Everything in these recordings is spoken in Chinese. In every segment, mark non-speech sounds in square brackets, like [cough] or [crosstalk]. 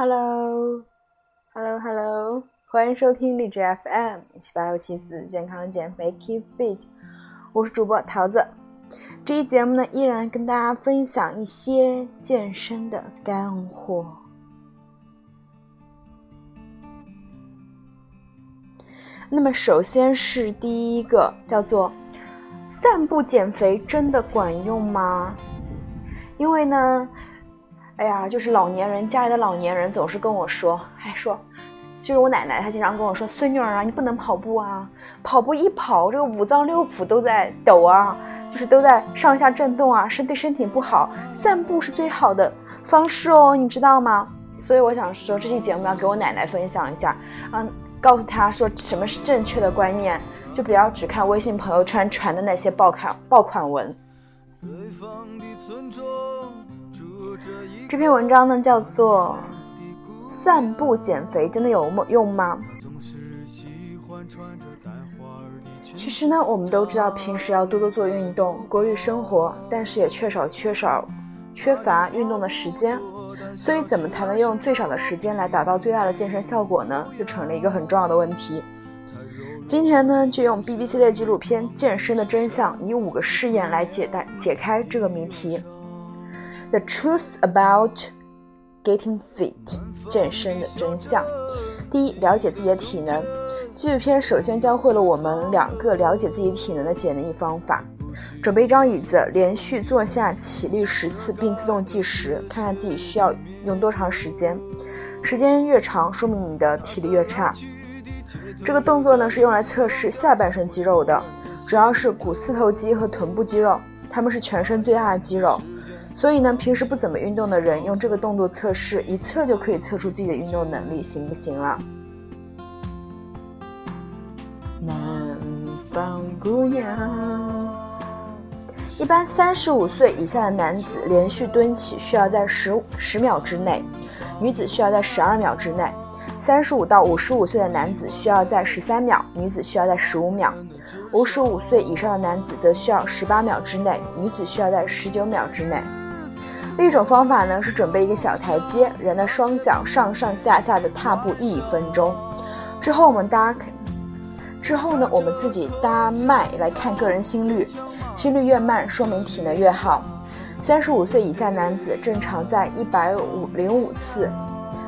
Hello，Hello，Hello，欢迎收听荔枝 FM 七八六七四健康减肥 Keep Fit，我是主播桃子。这一节目呢，依然跟大家分享一些健身的干货。那么，首先是第一个，叫做散步减肥真的管用吗？因为呢。哎呀，就是老年人家里的老年人总是跟我说，哎说，就是我奶奶，她经常跟我说，孙女儿啊，你不能跑步啊，跑步一跑，这个五脏六腑都在抖啊，就是都在上下震动啊，是对身体不好。散步是最好的方式哦，你知道吗？所以我想说，这期节目要给我奶奶分享一下，嗯，告诉她说什么是正确的观念，就不要只看微信朋友圈传的那些爆款爆款文。北方的村庄这篇文章呢，叫做《散步减肥真的有用吗》？其实呢，我们都知道平时要多多做运动，规律生活，但是也缺少缺少缺乏运动的时间。所以，怎么才能用最少的时间来达到最大的健身效果呢？就成了一个很重要的问题。今天呢，就用 BBC 的纪录片《健身的真相》，以五个试验来解答解开这个谜题。The truth about getting fit，健身的真相。第一，了解自己的体能。纪录片首先教会了我们两个了解自己体能的简易方法：准备一张椅子，连续坐下、起立十次，并自动计时，看看自己需要用多长时间。时间越长，说明你的体力越差。这个动作呢，是用来测试下半身肌肉的，主要是股四头肌和臀部肌肉，它们是全身最大的肌肉。所以呢，平时不怎么运动的人用这个动作测试，一测就可以测出自己的运动能力行不行了。南方姑娘，一般三十五岁以下的男子连续蹲起需要在十十秒之内，女子需要在十二秒之内；三十五到五十五岁的男子需要在十三秒，女子需要在十五秒；五十五岁以上的男子则需要十八秒之内，女子需要在十九秒之内。另一种方法呢是准备一个小台阶，人的双脚上上下下的踏步一分钟，之后我们搭，之后呢我们自己搭脉来看个人心率，心率越慢说明体能越好。三十五岁以下男子正常在一百五零五次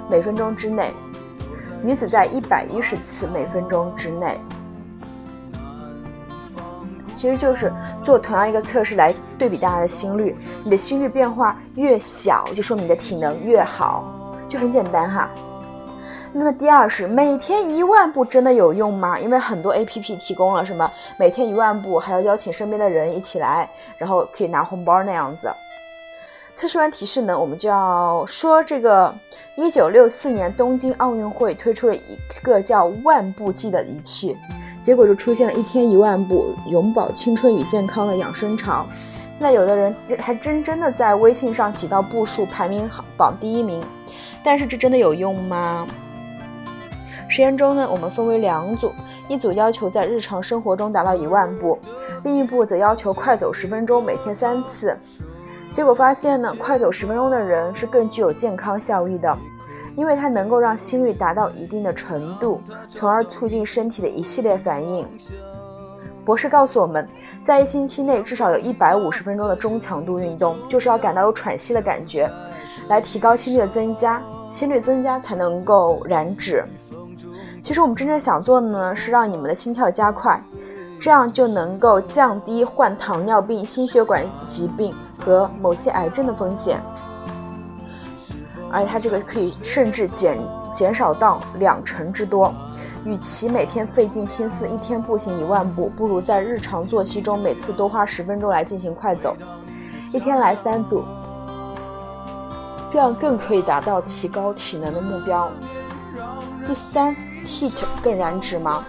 每分钟之内，女子在一百一十次每分钟之内。其实就是做同样一个测试来对比大家的心率，你的心率变化越小，就说明你的体能越好，就很简单哈。那么第二是每天一万步真的有用吗？因为很多 A P P 提供了什么每天一万步，还要邀请身边的人一起来，然后可以拿红包那样子。测试完提示呢，我们就要说这个一九六四年东京奥运会推出了一个叫万步计的仪器。结果就出现了一天一万步，永葆青春与健康的养生潮。现在有的人还真真的在微信上挤到步数排名榜第一名，但是这真的有用吗？实验中呢，我们分为两组，一组要求在日常生活中达到一万步，另一步则要求快走十分钟，每天三次。结果发现呢，快走十分钟的人是更具有健康效益的。因为它能够让心率达到一定的程度，从而促进身体的一系列反应。博士告诉我们，在一星期内至少有一百五十分钟的中强度运动，就是要感到有喘息的感觉，来提高心率的增加，心率增加才能够燃脂。其实我们真正想做的呢，是让你们的心跳加快，这样就能够降低患糖尿病、心血管疾病和某些癌症的风险。而它这个可以甚至减减少到两成之多。与其每天费尽心思一天步行一万步，不如在日常作息中每次多花十分钟来进行快走，一天来三组，这样更可以达到提高体能的目标。第三，heat 更燃脂吗？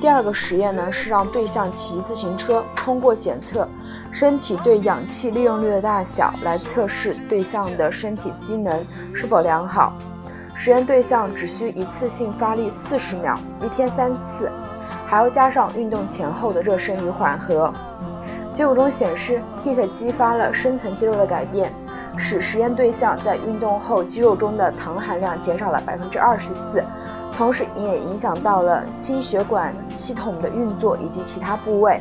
第二个实验呢，是让对象骑自行车，通过检测。身体对氧气利用率的大小来测试对象的身体机能是否良好。实验对象只需一次性发力四十秒，一天三次，还要加上运动前后的热身与缓和。结果中显示，heat 激发了深层肌肉的改变，使实验对象在运动后肌肉中的糖含量减少了百分之二十四，同时也影响到了心血管系统的运作以及其他部位。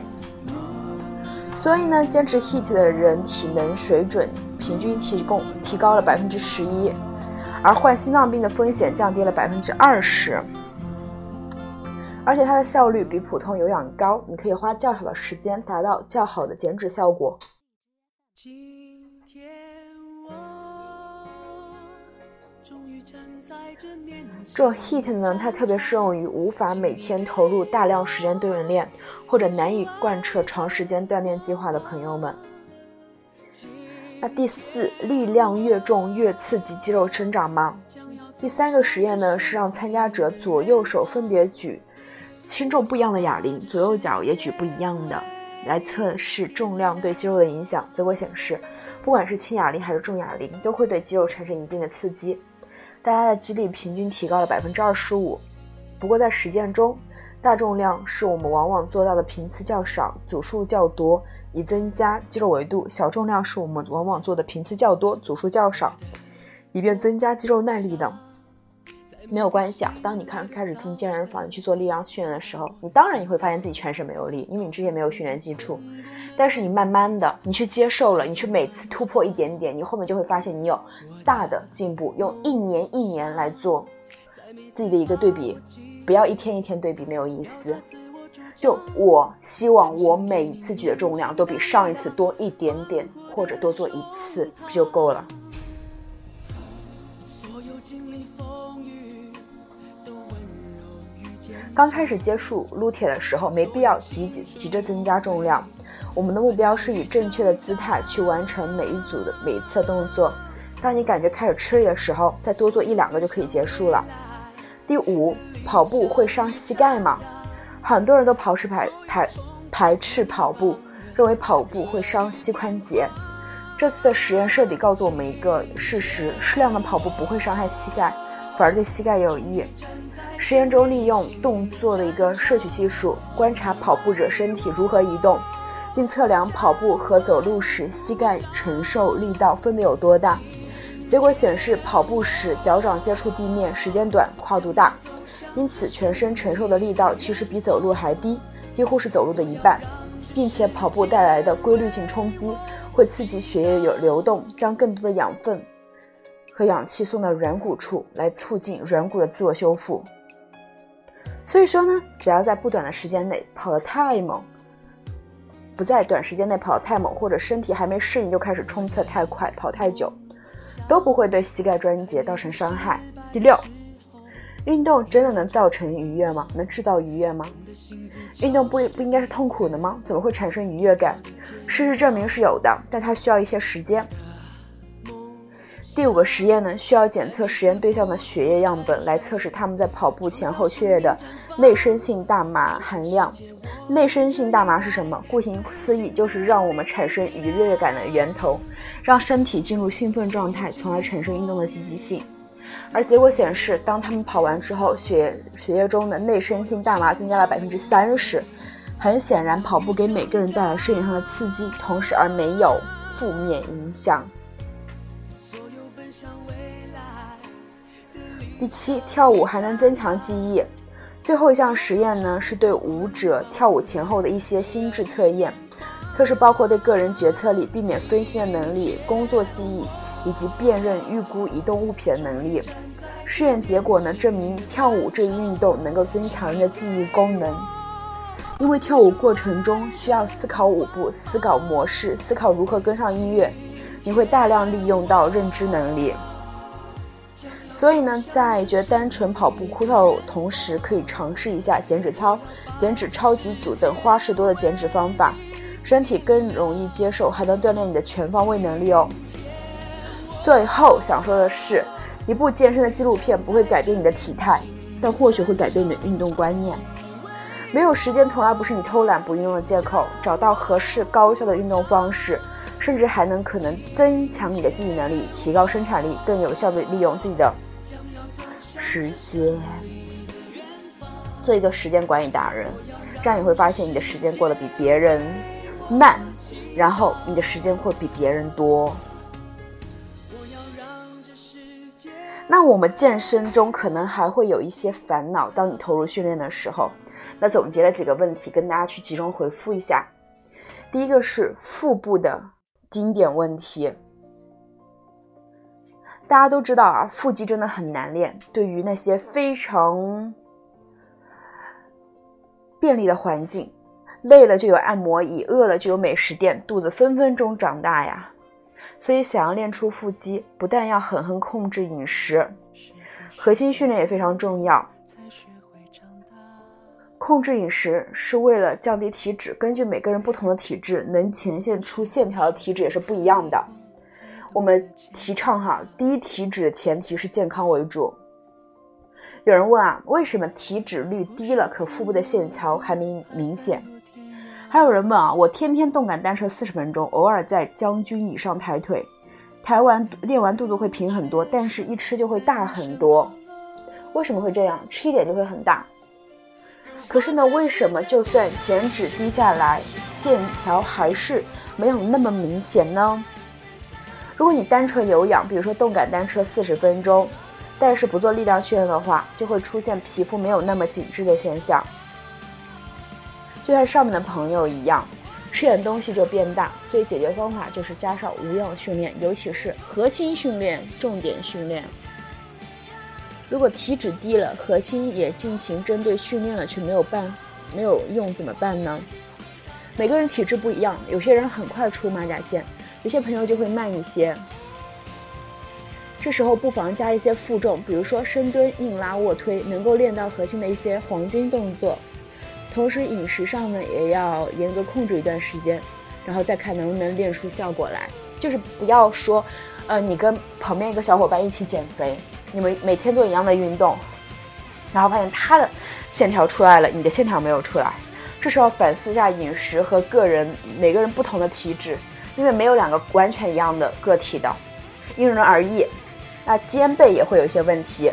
所以呢，坚持 HIT 的人体能水准平均提供提高了百分之十一，而患心脏病的风险降低了百分之二十，而且它的效率比普通有氧高，你可以花较少的时间达到较好的减脂效果。这 HIT 呢，它特别适用于无法每天投入大量时间对人练，或者难以贯彻长时间锻炼计划的朋友们。那第四，力量越重越刺激肌肉生长吗？第三个实验呢，是让参加者左右手分别举轻重不一样的哑铃，左右脚也举不一样的，来测试重量对肌肉的影响。结果显示，不管是轻哑铃还是重哑铃，都会对肌肉产生一定的刺激。大家的肌力平均提高了百分之二十五，不过在实践中，大重量是我们往往做到的频次较少，组数较多，以增加肌肉维度；小重量是我们往往做的频次较多，组数较少，以便增加肌肉耐力的。没有关系啊，当你看开始进健身房，去做力量训练的时候，你当然你会发现自己全身没有力，因为你之前没有训练基础。但是你慢慢的，你去接受了，你去每次突破一点点，你后面就会发现你有大的进步。用一年一年来做自己的一个对比，不要一天一天对比，没有意思。就我希望我每一次举的重量都比上一次多一点点，或者多做一次，就够了。刚开始接触撸铁的时候，没必要急急急着增加重量。我们的目标是以正确的姿态去完成每一组的每一次动作。当你感觉开始吃力的时候，再多做一两个就可以结束了。第五，跑步会伤膝盖吗？很多人都排斥排排排斥跑步，认为跑步会伤膝关节。这次的实验彻底告诉我们一个事实：适量的跑步不会伤害膝盖，反而对膝盖有益。实验中利用动作的一个摄取系数，观察跑步者身体如何移动。并测量跑步和走路时膝盖承受力道分别有多大。结果显示，跑步时脚掌接触地面时间短，跨度大，因此全身承受的力道其实比走路还低，几乎是走路的一半。并且跑步带来的规律性冲击会刺激血液有流动，将更多的养分和氧气送到软骨处，来促进软骨的自我修复。所以说呢，只要在不短的时间内跑得太猛。不在短时间内跑太猛，或者身体还没适应就开始冲刺太快、跑太久，都不会对膝盖关节造成伤害。第六，运动真的能造成愉悦吗？能制造愉悦吗？运动不不应该是痛苦的吗？怎么会产生愉悦感？事实证明是有的，但它需要一些时间。第五个实验呢，需要检测实验对象的血液样本，来测试他们在跑步前后血液的内生性大麻含量。内生性大麻是什么？顾名思义，就是让我们产生愉悦感的源头，让身体进入兴奋状态，从而产生运动的积极性。而结果显示，当他们跑完之后，血血液中的内生性大麻增加了百分之三十。很显然，跑步给每个人带来生理上的刺激，同时而没有负面影响。第七，跳舞还能增强记忆。最后一项实验呢，是对舞者跳舞前后的一些心智测验，测试包括对个人决策力、避免分心的能力、工作记忆以及辨认、预估移动物品的能力。试验结果呢，证明跳舞这一运动能够增强人的记忆功能，因为跳舞过程中需要思考舞步、思考模式、思考如何跟上音乐，你会大量利用到认知能力。所以呢，在觉得单纯跑步枯燥同时，可以尝试一下减脂操、减脂超级组等花式多的减脂方法，身体更容易接受，还能锻炼你的全方位能力哦。最后想说的是，一部健身的纪录片不会改变你的体态，但或许会改变你的运动观念。没有时间从来不是你偷懒不运动的借口，找到合适高效的运动方式，甚至还能可能增强你的记忆能力，提高生产力，更有效的利用自己的。时间，做一个时间管理达人，这样你会发现你的时间过得比别人慢，然后你的时间会比别人多。那我们健身中可能还会有一些烦恼，当你投入训练的时候，那总结了几个问题，跟大家去集中回复一下。第一个是腹部的经典问题，大家都知道啊，腹肌真的很难练。对于那些非常便利的环境，累了就有按摩椅，饿了就有美食店，肚子分分钟长大呀。所以，想要练出腹肌，不但要狠狠控制饮食，核心训练也非常重要。控制饮食是为了降低体脂，根据每个人不同的体质，能呈现出线条的体脂也是不一样的。我们提倡哈，低体脂的前提是健康为主。有人问啊，为什么体脂率低了，可腹部的线条还没明显？还有人问啊，我天天动感单车四十分钟，偶尔在将军椅上抬腿，抬完练完肚子会平很多，但是一吃就会大很多，为什么会这样？吃一点就会很大。可是呢，为什么就算减脂低下来，线条还是没有那么明显呢？如果你单纯有氧，比如说动感单车四十分钟，但是不做力量训练的话，就会出现皮肤没有那么紧致的现象。就像上面的朋友一样，吃点东西就变大，所以解决方法就是加上无氧训练，尤其是核心训练、重点训练。如果体脂低了，核心也进行针对训练了，却没有办没有用，怎么办呢？每个人体质不一样，有些人很快出马甲线，有些朋友就会慢一些。这时候不妨加一些负重，比如说深蹲、硬拉、卧推，能够练到核心的一些黄金动作。同时饮食上呢，也要严格控制一段时间，然后再看能不能练出效果来。就是不要说，呃，你跟旁边一个小伙伴一起减肥，你们每天做一样的运动，然后发现他的线条出来了，你的线条没有出来，这时候反思一下饮食和个人每个人不同的体质，因为没有两个完全一样的个体的，因人而异。那肩背也会有一些问题。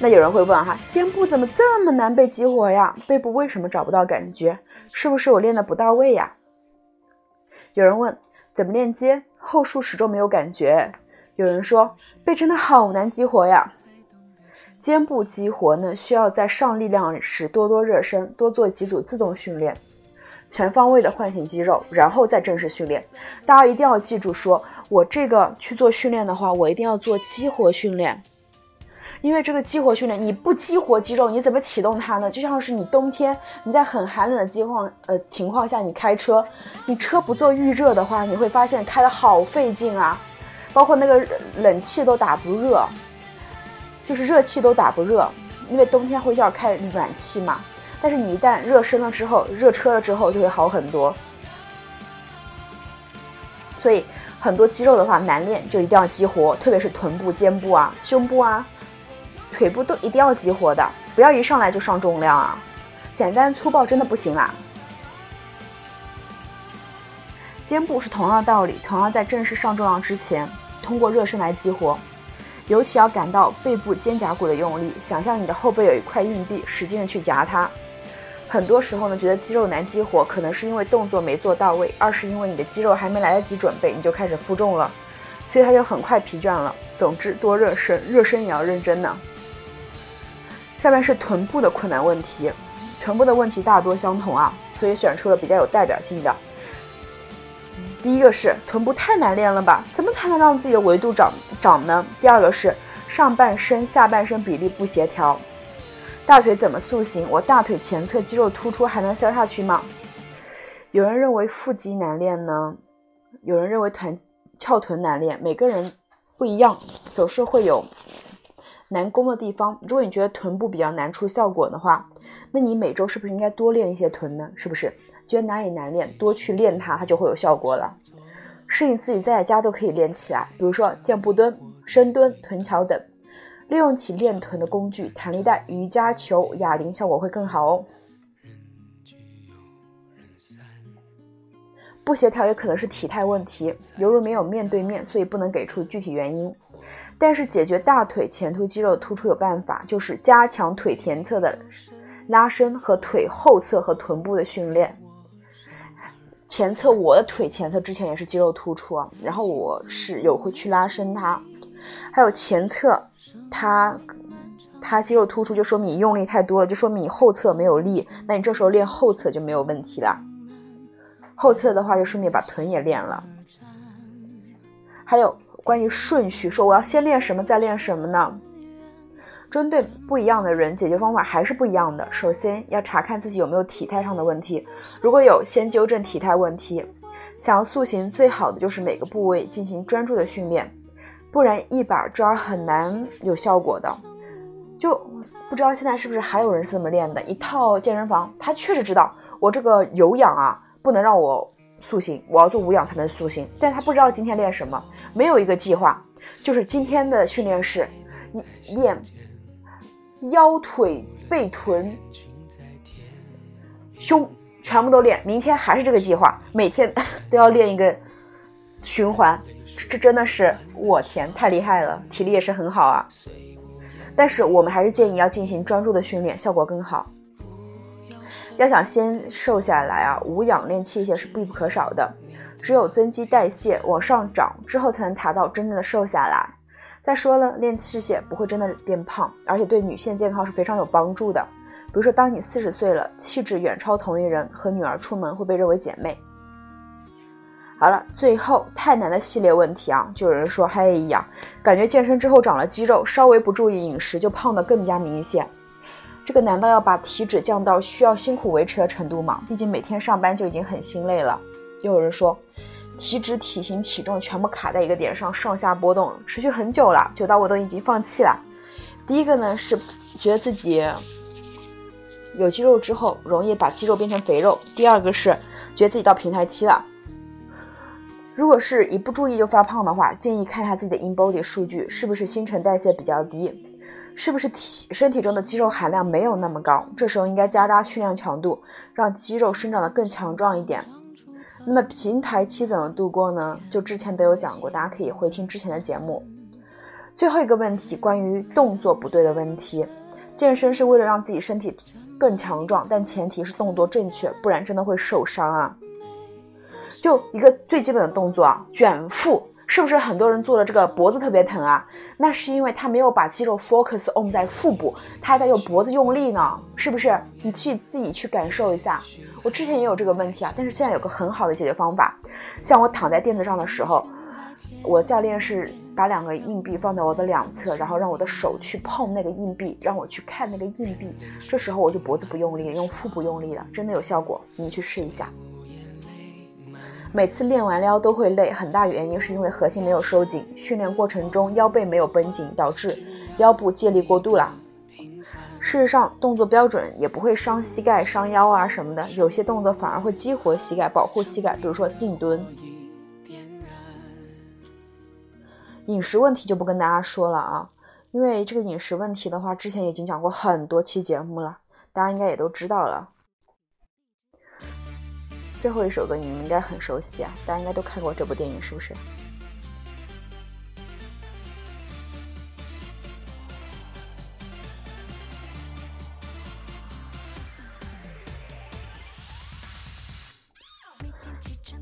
那有人会问哈，肩部怎么这么难被激活呀？背部为什么找不到感觉？是不是我练的不到位呀？有人问怎么练肩，后束始终没有感觉。有人说背真的好难激活呀。肩部激活呢，需要在上力量时多多热身，多做几组自动训练，全方位的唤醒肌肉，然后再正式训练。大家一定要记住，说我这个去做训练的话，我一定要做激活训练。因为这个激活训练，你不激活肌肉，你怎么启动它呢？就像是你冬天你在很寒冷的情况呃情况下，你开车，你车不做预热的话，你会发现开的好费劲啊，包括那个冷气都打不热，就是热气都打不热，因为冬天会要开暖气嘛。但是你一旦热身了之后，热车了之后就会好很多。所以很多肌肉的话难练，就一定要激活，特别是臀部、肩部啊、胸部啊。腿部都一定要激活的，不要一上来就上重量啊！简单粗暴真的不行啊！肩部是同样的道理，同样在正式上重量之前，通过热身来激活。尤其要感到背部肩胛骨的用力，想象你的后背有一块硬币，使劲的去夹它。很多时候呢，觉得肌肉难激活，可能是因为动作没做到位，二是因为你的肌肉还没来得及准备，你就开始负重了，所以它就很快疲倦了。总之，多热身，热身也要认真呢。下面是臀部的困难问题，臀部的问题大多相同啊，所以选出了比较有代表性的。第一个是臀部太难练了吧？怎么才能让自己的维度长长呢？第二个是上半身下半身比例不协调，大腿怎么塑形？我大腿前侧肌肉突出还能消下去吗？有人认为腹肌难练呢，有人认为臀翘臀难练，每个人不一样，总是会有。难攻的地方，如果你觉得臀部比较难出效果的话，那你每周是不是应该多练一些臀呢？是不是？觉得哪里难练，多去练它，它就会有效果了。是你自己在家都可以练起来，比如说箭步蹲、深蹲、臀桥等，利用起练臀的工具，弹力带、瑜伽球、哑铃，效果会更好哦。不协调也可能是体态问题，犹如没有面对面，所以不能给出具体原因。但是解决大腿前凸肌肉突出有办法，就是加强腿前侧的拉伸和腿后侧和臀部的训练。前侧我的腿前侧之前也是肌肉突出啊，然后我是有会去拉伸它，还有前侧它它肌肉突出就说明你用力太多了，就说明你后侧没有力，那你这时候练后侧就没有问题了。后侧的话就顺便把臀也练了。还有关于顺序，说我要先练什么再练什么呢？针对不一样的人，解决方法还是不一样的。首先要查看自己有没有体态上的问题，如果有，先纠正体态问题。想要塑形，最好的就是每个部位进行专注的训练，不然一把抓很难有效果的。就不知道现在是不是还有人是这么练的？一套健身房，他确实知道我这个有氧啊，不能让我塑形，我要做无氧才能塑形，但他不知道今天练什么，没有一个计划，就是今天的训练是练。腰腿背臀胸全部都练，明天还是这个计划，每天 [laughs] 都要练一个循环，这真的是我天，太厉害了，体力也是很好啊。但是我们还是建议要进行专注的训练，效果更好。要想先瘦下来啊，无氧练器械是必不可少的，只有增肌代谢往上涨之后，才能达到真正的瘦下来。再说了，练器械不会真的变胖，而且对女性健康是非常有帮助的。比如说，当你四十岁了，气质远超同龄人，和女儿出门会被认为姐妹。好了，最后太难的系列问题啊，就有人说，哎呀，感觉健身之后长了肌肉，稍微不注意饮食就胖得更加明显。这个难道要把体脂降到需要辛苦维持的程度吗？毕竟每天上班就已经很心累了。又有人说。体脂、体型、体重全部卡在一个点上，上下波动，持续很久了，久到我都已经放弃了。第一个呢是觉得自己有肌肉之后容易把肌肉变成肥肉，第二个是觉得自己到平台期了。如果是一不注意就发胖的话，建议看一下自己的 in body 数据，是不是新陈代谢比较低，是不是体身体中的肌肉含量没有那么高，这时候应该加大训练强度，让肌肉生长得更强壮一点。那么平台期怎么度过呢？就之前都有讲过，大家可以回听之前的节目。最后一个问题，关于动作不对的问题。健身是为了让自己身体更强壮，但前提是动作正确，不然真的会受伤啊。就一个最基本的动作啊，卷腹。是不是很多人做的这个脖子特别疼啊？那是因为他没有把肌肉 focus on 在腹部，他还在用脖子用力呢。是不是？你去自己去感受一下。我之前也有这个问题啊，但是现在有个很好的解决方法。像我躺在垫子上的时候，我教练是把两个硬币放在我的两侧，然后让我的手去碰那个硬币，让我去看那个硬币。这时候我就脖子不用力，用腹部用力了，真的有效果。你去试一下。每次练完腰都会累，很大原因是因为核心没有收紧，训练过程中腰背没有绷紧，导致腰部借力过度了。事实上，动作标准也不会伤膝盖、伤腰啊什么的，有些动作反而会激活膝盖，保护膝盖，比如说静蹲。饮食问题就不跟大家说了啊，因为这个饮食问题的话，之前已经讲过很多期节目了，大家应该也都知道了。最后一首歌你们应该很熟悉啊，大家应该都看过这部电影，是不是？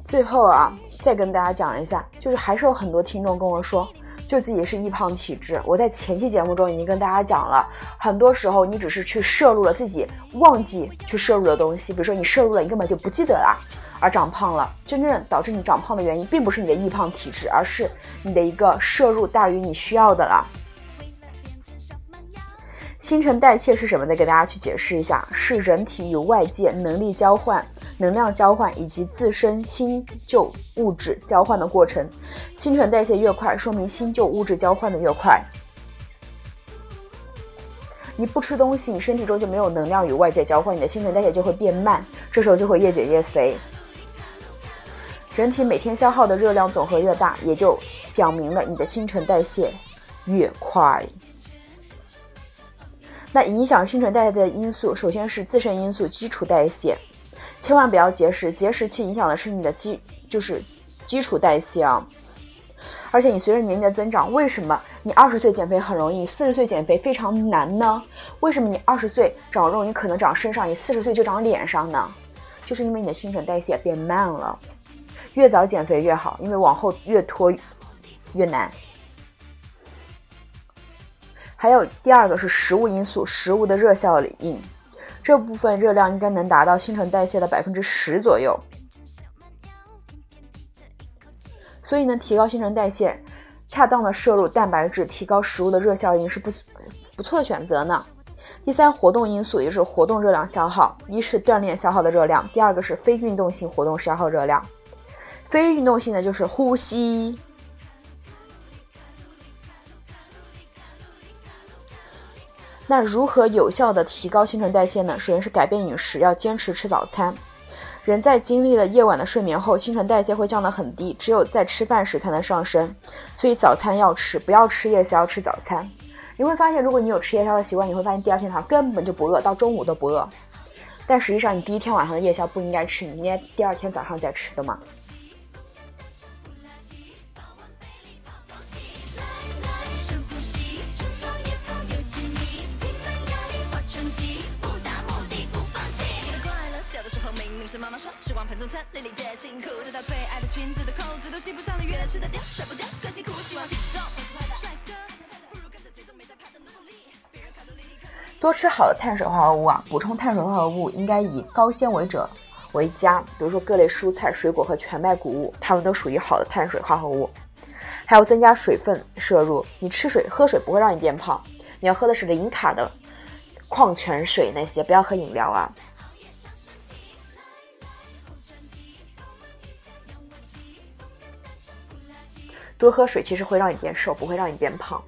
最后啊，再跟大家讲一下，就是还是有很多听众跟我说。就自己是易胖体质，我在前期节目中已经跟大家讲了，很多时候你只是去摄入了自己忘记去摄入的东西，比如说你摄入了，你根本就不记得了，而长胖了。真正导致你长胖的原因，并不是你的易胖体质，而是你的一个摄入大于你需要的了。新陈代谢是什么？再给大家去解释一下，是人体与外界能力交换、能量交换以及自身新旧物质交换的过程。新陈代谢越快，说明新旧物质交换的越快。你不吃东西，你身体中就没有能量与外界交换，你的新陈代谢就会变慢，这时候就会越减越肥。人体每天消耗的热量总和越大，也就表明了你的新陈代谢越快。那影响新陈代谢的因素，首先是自身因素，基础代谢，千万不要节食，节食去影响的是你的基，就是基础代谢啊。而且你随着年龄的增长，为什么你二十岁减肥很容易，四十岁减肥非常难呢？为什么你二十岁长肉，你可能长身上，你四十岁就长脸上呢？就是因为你的新陈代谢变慢了。越早减肥越好，因为往后越拖越难。还有第二个是食物因素，食物的热效应，这部分热量应该能达到新陈代谢的百分之十左右。所以呢，提高新陈代谢，恰当的摄入蛋白质，提高食物的热效应是不不错的选择呢。第三，活动因素也就是活动热量消耗，一是锻炼消耗的热量，第二个是非运动性活动消耗热量。非运动性的就是呼吸。那如何有效的提高新陈代谢呢？首先是改变饮食，要坚持吃早餐。人在经历了夜晚的睡眠后，新陈代谢会降得很低，只有在吃饭时才能上升。所以早餐要吃，不要吃夜宵，吃早餐。你会发现，如果你有吃夜宵的习惯，你会发现第二天早上根本就不饿，到中午都不饿。但实际上，你第一天晚上的夜宵不应该吃，你应该第二天早上再吃的嘛。餐，粒粒皆辛苦。直到最爱的裙子的扣子都系不上了，吃得掉，甩不掉，更辛苦。希望体重帅哥，不如跟着节奏没在怕的努力。别人看努力，多吃好的碳水化合物啊，补充碳水化合物应该以高纤维者为佳，比如说各类蔬菜、水果和全麦谷物，它们都属于好的碳水化合物。还要增加水分摄入，你吃水喝水不会让你变胖，你要喝的是零卡的矿泉水那些，不要喝饮料啊。多喝水其实会让你变瘦，不会让你变胖。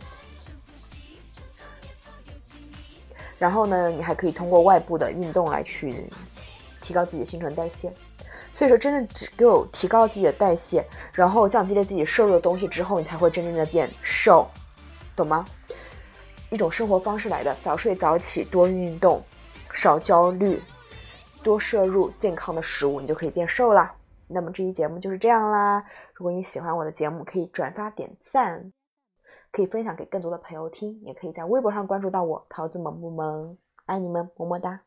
然后呢，你还可以通过外部的运动来去提高自己的新陈代谢。所以说，真正只有提高自己的代谢，然后降低了自己摄入的东西之后，你才会真正的变瘦，懂吗？一种生活方式来的，早睡早起，多运动，少焦虑，多摄入健康的食物，你就可以变瘦啦。那么这期节目就是这样啦。如果你喜欢我的节目，可以转发点赞，可以分享给更多的朋友听，也可以在微博上关注到我桃子萌不萌，爱你们，么么哒。